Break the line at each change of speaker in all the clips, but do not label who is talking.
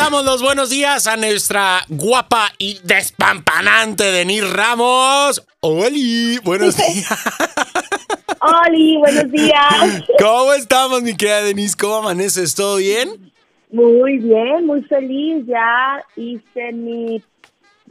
damos los buenos días a nuestra guapa y despampanante Denise Ramos. ¡Oli! Buenos días.
¡Oli! Buenos días.
¿Cómo estamos, mi querida Denise? ¿Cómo amaneces? ¿Todo bien?
Muy bien, muy feliz. Ya hice mi,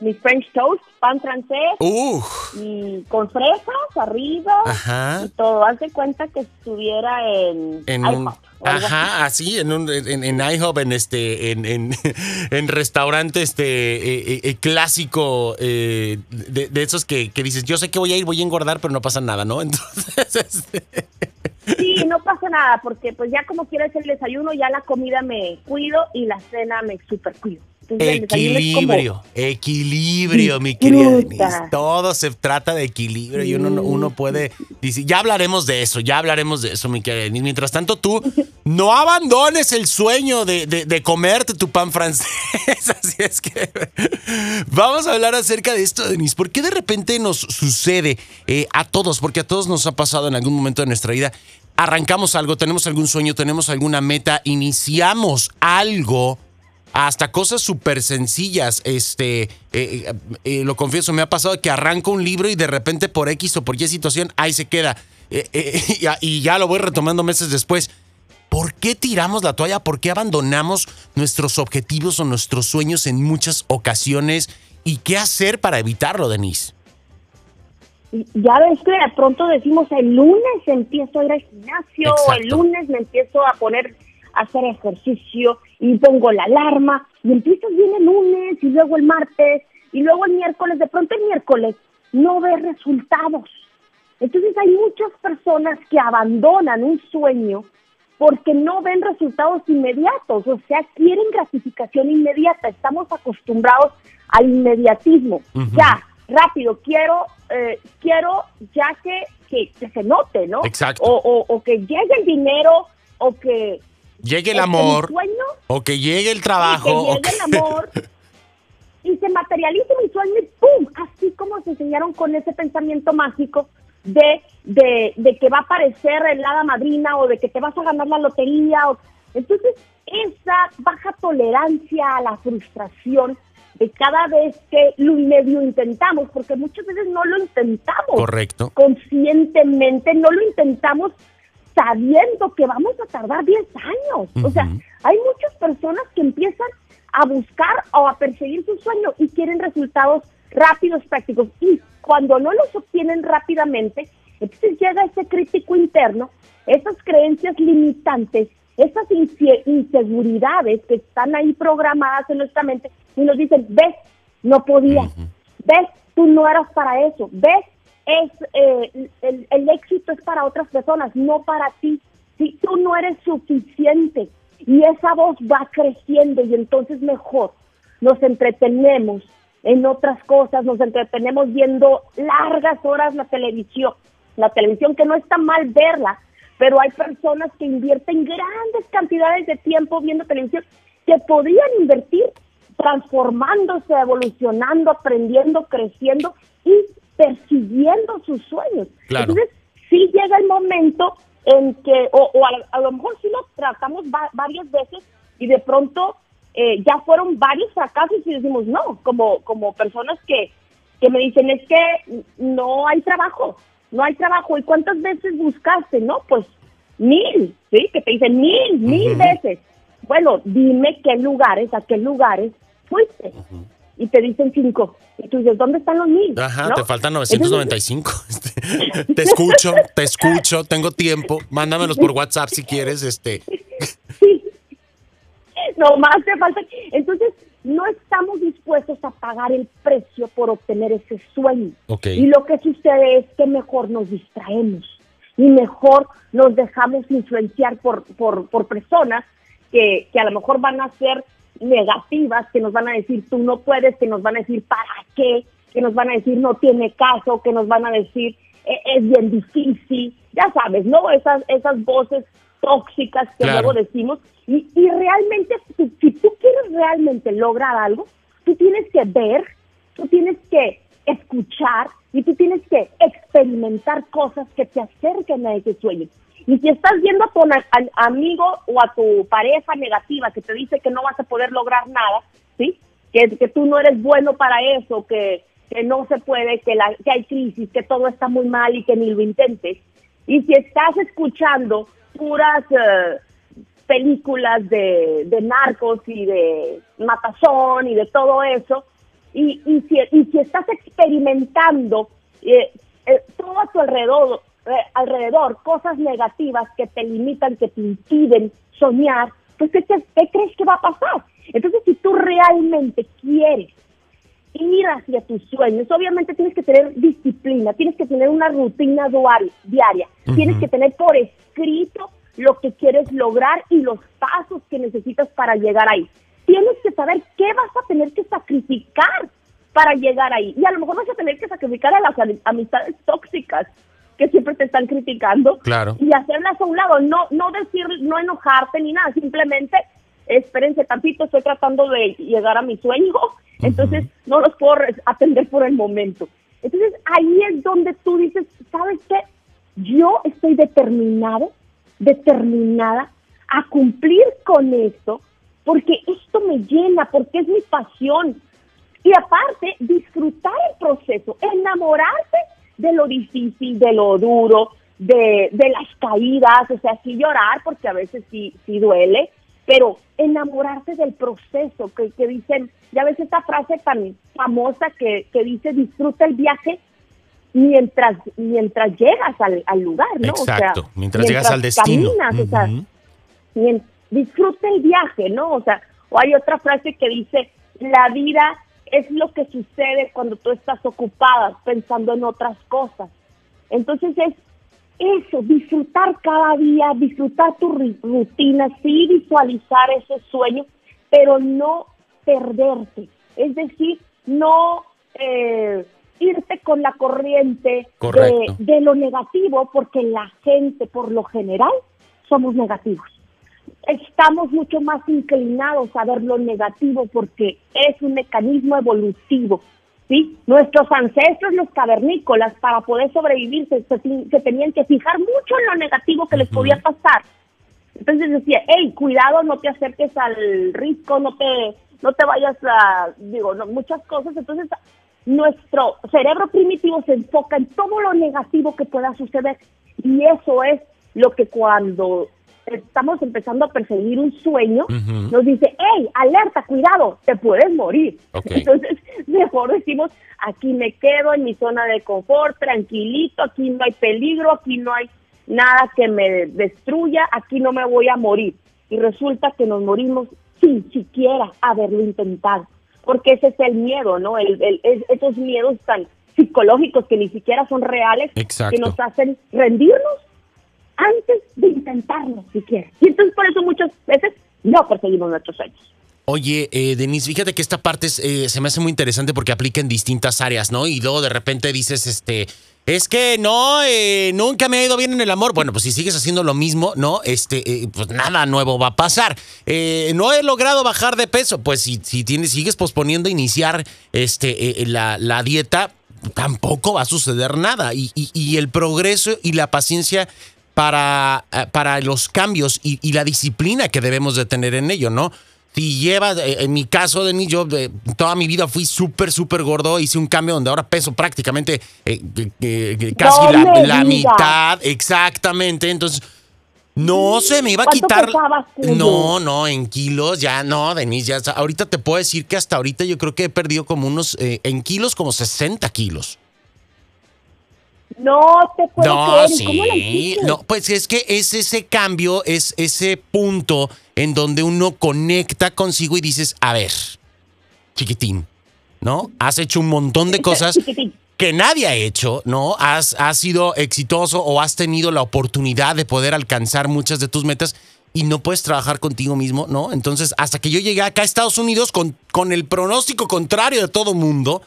mi French toast, pan francés.
Uh.
Y con fresas arriba.
Ajá.
Y todo. Hace cuenta que estuviera en,
un, ajá, así, en un, en, en IHOP, en este, en, en, en restaurante este eh, eh, eh, clásico eh, de, de esos que, que dices, yo sé que voy a ir, voy a engordar, pero no pasa nada, ¿no? Entonces, este,
Sí, no pasa nada, porque pues ya como quieres el desayuno, ya la comida me cuido y la cena me super cuido. Entonces, como-
Equilibrio, equilibrio, mi querida. Denise. Todo se trata de equilibrio y uno, uno puede. dice- ya hablaremos de eso, ya hablaremos de eso, mi querida Denise. Mientras tanto, tú no abandones el sueño de, de- de comerte tu pan francés. Así es que vamos a hablar acerca de esto, Denise. ¿Por qué de repente nos sucede eh, a todos? Porque a todos nos ha pasado en algún momento de nuestra vida. Arrancamos algo, tenemos algún sueño, tenemos alguna meta, iniciamos algo hasta cosas súper sencillas. Este, eh, eh, eh, lo confieso, me ha pasado que arranco un libro y de repente por X o por Y situación, ahí se queda. Eh, y ya- lo voy retomando meses después. ¿Por qué tiramos la toalla? ¿Por qué abandonamos nuestros objetivos o nuestros sueños en muchas ocasiones? ¿Y qué hacer para evitarlo, Denise?
Ya ves que de pronto decimos el lunes empiezo a ir al gimnasio,
Exacto.
el lunes me empiezo a poner a hacer ejercicio y pongo la alarma y empiezas bien el lunes y luego el martes y luego el miércoles, de pronto el miércoles no ves resultados. Entonces hay muchas personas que abandonan un sueño porque no ven resultados inmediatos, o sea, quieren gratificación inmediata. Estamos acostumbrados al inmediatismo. Ya, rápido, quiero, eh, quiero ya que, que, que se note, ¿no?
Exacto.
O, o, o que llegue el dinero, o que...
Llegue el amor,
sueño,
o que llegue el trabajo.
que
o
llegue
que-
el amor, y se materializa mi sueño y ¡pum! Así como se enseñaron con ese pensamiento mágico de, de, de que va a aparecer el hada madrina o de que te vas a ganar la lotería. o- Entonces, esa baja tolerancia a la frustración de cada vez que lo medio intentamos, porque muchas veces no lo intentamos
Correcto.
conscientemente, no lo intentamos sabiendo que vamos a tardar 10 años. O sea, hay muchas personas que empiezan a buscar o a perseguir su sueño y quieren resultados rápidos, prácticos. Y cuando no los obtienen rápidamente, entonces llega ese crítico interno, esas creencias limitantes, esas inse- inseguridades que están ahí programadas en nuestra mente y nos dicen, ves, no podía, ves, tú no eras para eso, ves, es eh, el, el éxito es para otras personas, no para ti. Si tú no eres suficiente y esa voz va creciendo y entonces mejor nos entretenemos en otras cosas, nos entretenemos viendo largas horas la televisión, la televisión que no está mal verla, pero hay personas que invierten grandes cantidades de tiempo viendo televisión que podrían invertir transformándose, evolucionando, aprendiendo, creciendo y persiguiendo sus sueños.
Claro.
Entonces, sí llega el momento en que, o, o a, a lo mejor sí lo tratamos va- varias veces y de pronto eh, ya fueron varios fracasos y decimos no, como, como personas que, que me dicen es que no hay trabajo, no hay trabajo. ¿Y cuántas veces buscaste? No, pues mil, ¿sí? Que te dicen mil, mil veces. Bueno, dime qué lugares, a qué lugares fuiste. Y te dicen cinco. Y tú dices, ¿dónde están los mil?
Ajá,
¿No?
te faltan
Entonces,
995. Este, te escucho, te escucho, tengo tiempo. Mándamelos por WhatsApp si quieres. Este,
Sí. No más te falta. Entonces, no estamos dispuestos a pagar el precio por obtener ese sueño. Y lo que sucede es que mejor nos distraemos y mejor nos dejamos influenciar por, por, por personas que, que a lo mejor van a ser negativas, que nos van a decir tú no puedes, que nos van a decir para qué, que nos van a decir no tiene caso, que nos van a decir "E- es bien difícil, ya sabes, ¿no? Esas, esas voces tóxicas que
Claro.
luego decimos. Y, y realmente, si, si tú quieres realmente lograr algo, tú tienes que ver, tú tienes que escuchar y tú tienes que experimentar cosas que te acerquen a ese sueño. Y si estás viendo a tu amigo o a tu pareja negativa que te dice que no vas a poder lograr nada, ¿sí? Que, que tú no eres bueno para eso, que, que no se puede, que, la, que hay crisis, que todo está muy mal y que ni lo intentes. Y si estás escuchando puras eh, películas de, de, narcos y de matazón y de todo eso, y, y, si, y si estás experimentando eh, eh, todo a tu alrededor, alrededor cosas negativas que te limitan, que te impiden soñar, pues ¿qué, ¿qué crees que va a pasar? Entonces, si tú realmente quieres ir hacia tus sueños, obviamente tienes que tener disciplina, tienes que tener una rutina diaria, tienes que tener por escrito lo que quieres lograr y los pasos que necesitas para llegar ahí. Tienes que saber qué vas a tener que sacrificar para llegar ahí. Y a lo mejor vas a tener que sacrificar a las amistades tóxicas que siempre te están criticando
claro.
y hacerlas a un lado, no no decir, no enojarte ni nada, simplemente espérense tantito, estoy tratando de llegar a mi sueño, entonces no los puedo atender por el momento. Entonces ahí es donde tú dices, ¿sabes qué? Yo estoy determinado, determinada a cumplir con esto, porque esto me llena, porque es mi pasión. Y aparte, disfrutar el proceso, enamorarse de lo difícil, de lo duro, de, de las caídas, o sea, sí llorar, porque a veces sí, sí duele, pero enamorarse del proceso, que, que dicen, ya ves esta frase tan famosa que, que dice disfruta el viaje mientras mientras llegas al, al lugar, ¿no?
Exacto, o sea, mientras, llegas al destino.
Caminas, o sea, disfruta el viaje, ¿no? O sea, o hay otra frase que dice, la vida es lo que sucede cuando tú estás ocupada pensando en otras cosas. Entonces es eso, disfrutar cada día, disfrutar tu rutina, sí visualizar ese sueño, pero no perderte. Es decir, no eh, irte con la corriente de, de, lo negativo, porque la gente, por lo general, somos negativos. Estamos mucho más inclinados a ver lo negativo porque es un mecanismo evolutivo. ¿sí? Nuestros ancestros, los cavernícolas, para poder sobrevivir, se, tenían que fijar mucho en lo negativo que les podía pasar. Entonces decía, hey, cuidado, no te acerques al risco, no te, no te vayas a, digo, muchas cosas. Entonces, nuestro cerebro primitivo se enfoca en todo lo negativo que pueda suceder. Y eso es lo que cuando estamos empezando a perseguir un sueño, nos dice, hey, alerta, cuidado, te puedes morir. Entonces, mejor decimos, aquí me quedo en mi zona de confort, tranquilito, aquí no hay peligro, aquí no hay nada que me destruya, aquí no me voy a morir. Y resulta que nos morimos sin siquiera haberlo intentado, porque ese es el miedo, ¿no? El, esos miedos tan psicológicos que ni siquiera son reales, que nos hacen rendirnos antes de intentarlo siquiera. Y entonces por eso muchas veces no perseguimos nuestros sueños.
Oye, eh, Denise, fíjate que esta parte eh, se me hace muy interesante porque aplica en distintas áreas, ¿no? Y luego de repente dices, este, es que no, eh, nunca me ha ido bien en el amor. Bueno, pues si sigues haciendo lo mismo, ¿no? Este, pues nada nuevo va a pasar. no he logrado bajar de peso. Pues si, si tienes, sigues posponiendo iniciar este, la, la, dieta, tampoco va a suceder nada. Y, y el progreso y la paciencia para, eh, para los cambios y, la disciplina que debemos de tener en ello, ¿no? Si lleva, eh, en mi caso, de mí, yo eh, toda mi vida fui súper, súper gordo, hice un cambio donde ahora peso prácticamente casi la, mitad, exactamente, entonces... No se me iba a quitar. No, no, en kilos ya no, Denise. Ya, ahorita te puedo decir que hasta ahorita yo creo que he perdido como unos, en kilos, como 60 kilos.
No te puedo no, Sí.
no, pues es que es ese cambio, es ese punto en donde uno conecta consigo y dices, a ver, chiquitín, ¿no? Has hecho un montón de cosas que nadie ha hecho, ¿no? Has, has sido exitoso o has tenido la oportunidad de poder alcanzar muchas de tus metas y no puedes trabajar contigo mismo, ¿no? Entonces, hasta que yo llegué acá a Estados Unidos con, con el pronóstico contrario de todo mundo,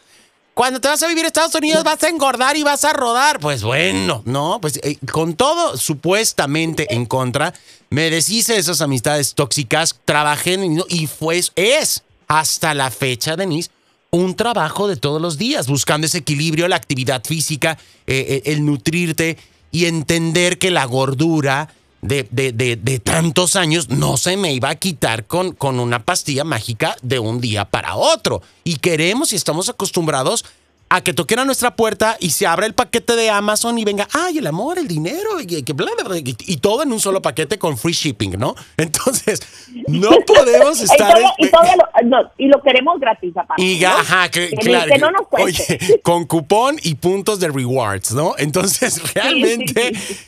cuando te vas a vivir a Estados Unidos vas a engordar y vas a rodar. Pues bueno, no, pues eh, con todo supuestamente en contra, me deshice de esas amistades tóxicas, trabajé en, y fue, es hasta la fecha, Denise, un trabajo de todos los días, buscando ese equilibrio, la actividad física, eh, eh, el nutrirte y entender que la gordura de, de, de, de, tantos años no se me iba a quitar con, con una pastilla mágica de un día para otro. Y queremos y estamos acostumbrados a que toquen a nuestra puerta y se abra el paquete de Amazon y venga, ay, el amor, el dinero, y, y, y todo en un solo paquete con free shipping, ¿no? Entonces, no podemos estar...
y, todo, lo, no, y, lo, queremos gratis, aparte.
Y, ajá, que, que, claro. Que no nos cueste. Oye, con cupón y puntos de rewards, ¿no? Entonces, realmente sí, sí, sí.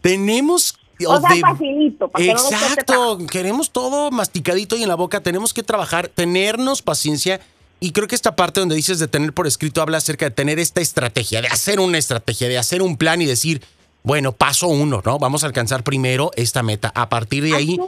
tenemos
o sea, de, facilito. Para
exacto, que no queremos todo masticadito y en la boca. Tenemos que trabajar, tenernos paciencia. Y creo que esta parte donde dices de tener por escrito habla acerca de tener esta estrategia, de hacer una estrategia, de hacer un plan y decir, bueno, paso uno, ¿no? Vamos a alcanzar primero esta meta. A partir de ahí,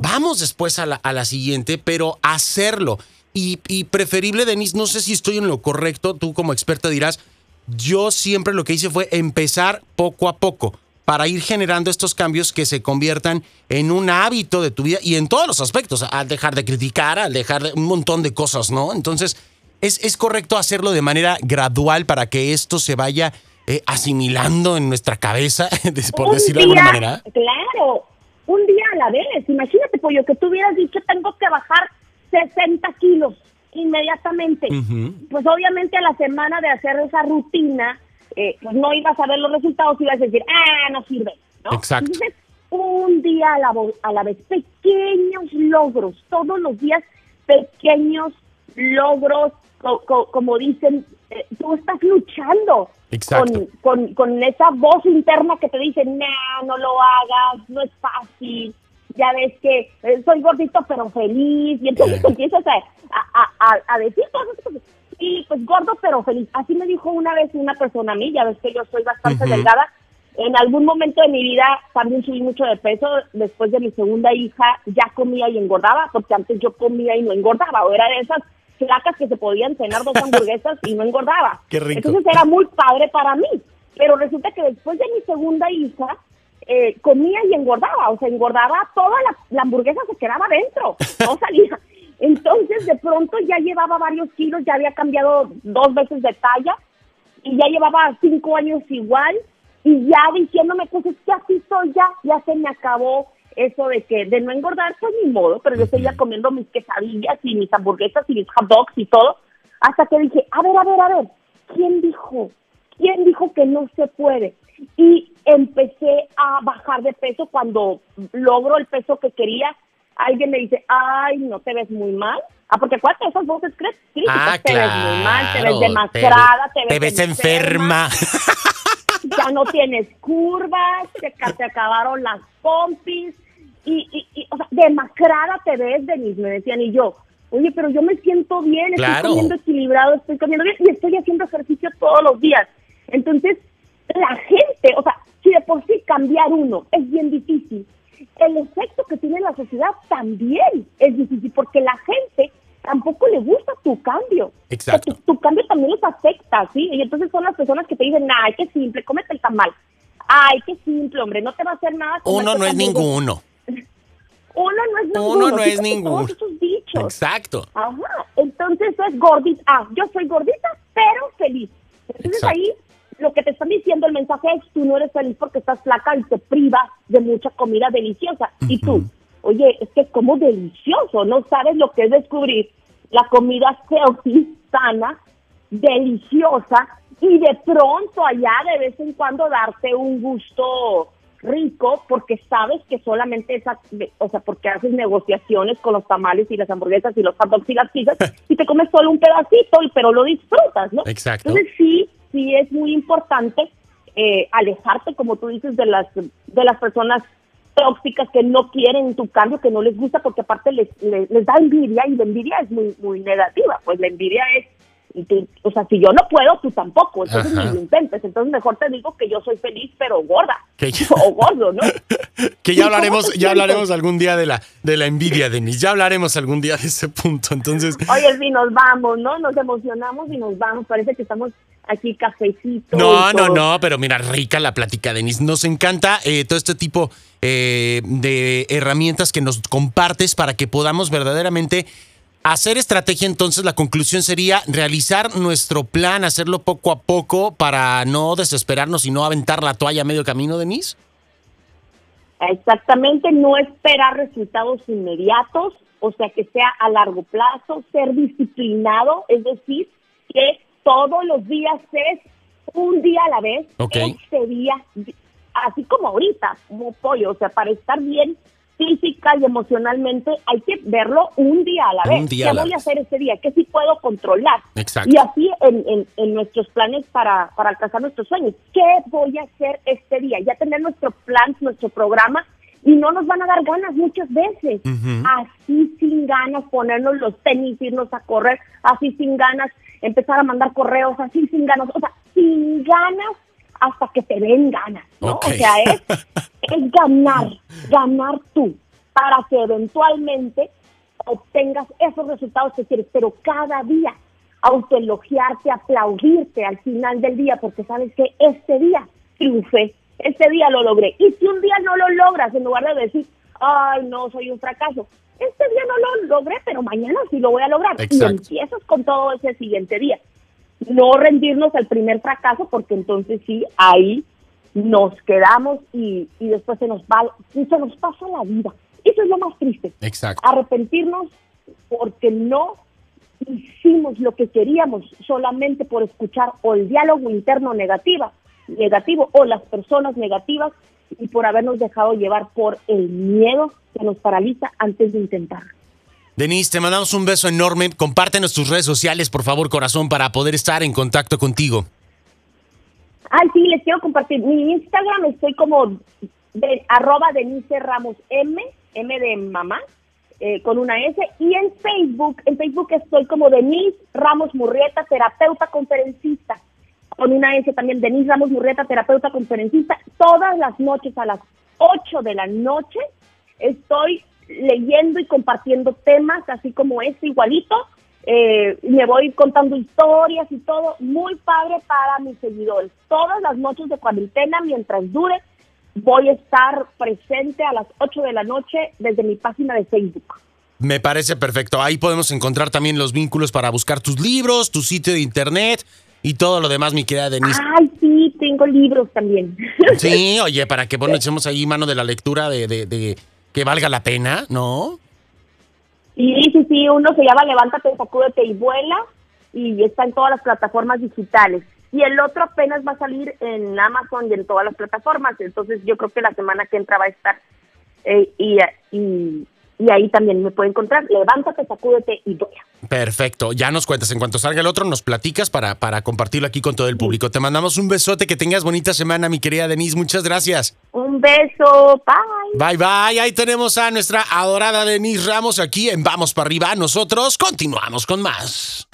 vamos después a la, a la siguiente, pero hacerlo. Y, y preferible, Denise, no sé si estoy en lo correcto, tú como experta dirás, yo siempre lo que hice fue empezar poco a poco para ir generando estos cambios que se conviertan en un hábito de tu vida y en todos los aspectos, al dejar de criticar, al dejar de un montón de cosas, ¿no? Entonces, es, es correcto hacerlo de manera gradual para que esto se vaya eh, asimilando en nuestra cabeza, por
un
decirlo
día,
de alguna manera.
Claro, un día a la vez. Imagínate, Pollo, que tú hubieras dicho, tengo que bajar 60 kilos inmediatamente. Uh -huh. Pues obviamente a la semana de hacer esa rutina, eh, pues no ibas a ver los resultados y ibas a decir, ah, no sirve, ¿no?
Exacto.
Entonces, un día a la, a la vez, pequeños logros, todos los días pequeños logros, co co como dicen, eh, tú estás luchando con, con, con, esa voz interna que te dice, no, no lo hagas, no es fácil, ya ves que eh, soy gordito pero feliz, y entonces eh. empiezas a, a, a, a decir cosas y pues gordo pero feliz. Así me dijo una vez una persona a mí, ya ves que yo soy bastante uh -huh. delgada. En algún momento de mi vida también subí mucho de peso. Después de mi segunda hija ya comía y engordaba, porque antes yo comía y no engordaba. O era de esas flacas que se podían cenar dos hamburguesas y no engordaba.
Qué rico.
Entonces era muy padre para mí. Pero resulta que después de mi segunda hija, eh, comía y engordaba. O sea, engordaba toda la, la hamburguesa, se quedaba adentro. No salía. Entonces, de pronto ya llevaba varios kilos, ya había cambiado dos veces de talla y ya llevaba cinco años igual y ya diciéndome, pues es que así soy ya, ya se me acabó eso de que de no engordar, pues ni modo, pero yo seguía comiendo mis quesadillas y mis hamburguesas y mis hot dogs y todo, hasta que dije, a ver, a ver, a ver, ¿quién dijo? ¿Quién dijo que no se puede? Y empecé a bajar de peso cuando logro el peso que quería alguien me dice, ay, no te ves muy mal. Ah, porque acuérdate, esas voces críticas,
ah,
te
claro,
ves muy mal, te ves demacrada, te,
te ves, ves enferma.
enferma. ya no tienes curvas, te, te acabaron las pompis, y, y, y, o sea, demacrada te ves, Denise, me decían, y yo, oye, pero yo me siento bien, estoy
claro.
comiendo equilibrado, estoy comiendo bien, y estoy haciendo ejercicio todos los días. Entonces, la gente, o sea, si de por sí cambiar uno es bien difícil, el efecto que tiene la sociedad también es difícil porque la gente tampoco le gusta tu cambio.
Exacto.
Tu, tu, cambio también les afecta, ¿sí? Y entonces son las personas que te dicen, ay, qué simple, cómete el tamal. Ay, qué simple, hombre, no te va a hacer nada.
Uno no es ninguno.
Uno no es ninguno.
Uno no es ninguno.
Todos esos dichos.
Exacto.
Ajá. Entonces es gordita. Ah, yo soy gordita, pero feliz. Entonces Exacto. ahí lo que te están diciendo el mensaje es tú no eres feliz porque estás flaca y te privas de mucha comida deliciosa. Uh -huh. Y tú, oye, es que como delicioso, no sabes lo que es descubrir la comida healthy, sana, deliciosa y de pronto allá de vez en cuando darte un gusto rico porque sabes que solamente esa, o sea, porque haces negociaciones con los tamales y las hamburguesas y los hot dogs y las pizzas y te comes solo un pedacito, pero lo disfrutas, ¿no?
Exacto.
Entonces sí, sí es muy importante eh, alejarte, como tú dices, de las de las personas tóxicas que no quieren tu cambio, que no les gusta, porque aparte les, les, les da envidia y la envidia es muy muy negativa. Pues la envidia es, y tú, o sea, si yo no puedo, tú tampoco, entonces ni lo intentes. Entonces mejor te digo que yo soy feliz, pero gorda.
Ya...
O gordo, ¿no?
que ya hablaremos, ya hablaremos algún día de la, de la envidia, Denis. Ya hablaremos algún día de ese punto. Entonces.
Oye, si nos vamos, ¿no? Nos emocionamos y nos vamos. Parece que estamos aquí cafecito.
No, no, no, pero mira, rica la plática, Denis. Nos encanta eh, todo este tipo eh, de herramientas que nos compartes para que podamos verdaderamente hacer estrategia, entonces la conclusión sería realizar nuestro plan, hacerlo poco a poco para no desesperarnos y no aventar la toalla a medio camino, Denise.
Exactamente, no esperar resultados inmediatos, o sea, que sea a largo plazo, ser disciplinado, es decir, que todos los días es un día a la vez, este día, así como ahorita, como pollo, o sea, para estar bien física y emocionalmente hay que verlo un día a la vez. ¿Qué voy a hacer este día? ¿Qué sí puedo controlar?
Exacto.
Y así en, en, nuestros planes para, para alcanzar nuestros sueños. ¿Qué voy a hacer este día? Ya tener nuestro plan, nuestro programa y no nos van a dar ganas muchas veces. Así sin ganas ponernos los tenis, irnos a correr, así sin ganas empezar a mandar correos, así sin ganas, o sea, sin ganas hasta que te den ganas, ¿no? O sea, es, es ganar, ganar tú, para que eventualmente obtengas esos resultados que quieres, pero cada día autoelogiarte, aplaudirte al final del día, porque sabes que este día triunfé, este día lo logré. Y si un día no lo logras, en lugar de decir, ay, no, soy un fracaso, este día no lo logré, pero mañana sí lo voy a lograr. Y empiezas con todo ese siguiente día. No rendirnos al primer fracaso, porque entonces sí, ahí nos quedamos y, y después se nos va, y se nos pasa la vida. Eso es lo más triste.
Exacto.
Arrepentirnos porque no hicimos lo que queríamos solamente por escuchar o el diálogo interno negativa, negativo o las personas negativas y por habernos dejado llevar por el miedo que nos paraliza antes de intentar.
Denise, te mandamos un beso enorme. Compártenos tus redes sociales, por favor, corazón, para poder estar en contacto contigo.
Ay, sí, les quiero compartir. Mi Instagram estoy como de, arroba Denise Ramos M, M de mamá, eh, con una S. Y en Facebook, en Facebook estoy como Denise Ramos Murrieta, terapeuta conferencista con una S también, Denise Ramos Murreta, terapeuta conferencista. Todas las noches a las 8 de la noche estoy leyendo y compartiendo temas, así como este igualito. Eh, me voy contando historias y todo, muy padre para mis seguidores. Todas las noches de cuarentena, mientras dure, voy a estar presente a las 8 de la noche desde mi página de Facebook.
Me parece perfecto. Ahí podemos encontrar también los vínculos para buscar tus libros, tu sitio de internet, y todo lo demás, mi querida Denise.
Ay, sí, tengo libros también.
Sí, oye, para que bueno, echemos ahí mano de la lectura de, de, que valga la pena, ¿no?
Sí, sí, sí, uno se llama Levántate, sacúdete y vuela y está en todas las plataformas digitales. Y el otro apenas va a salir en Amazon y en todas las plataformas, entonces yo creo que la semana que entra va a estar eh, y, y y ahí también me puede encontrar. Levántate, sacúdete y doy.
Perfecto, ya nos cuentas. En cuanto salga el otro, nos platicas para, para compartirlo aquí con todo el público. Te mandamos un besote, que tengas bonita semana, mi querida Denise. Muchas gracias.
Un beso, bye.
Bye, bye. Ahí tenemos a nuestra adorada Denise Ramos aquí en Vamos para arriba. Nosotros continuamos con más.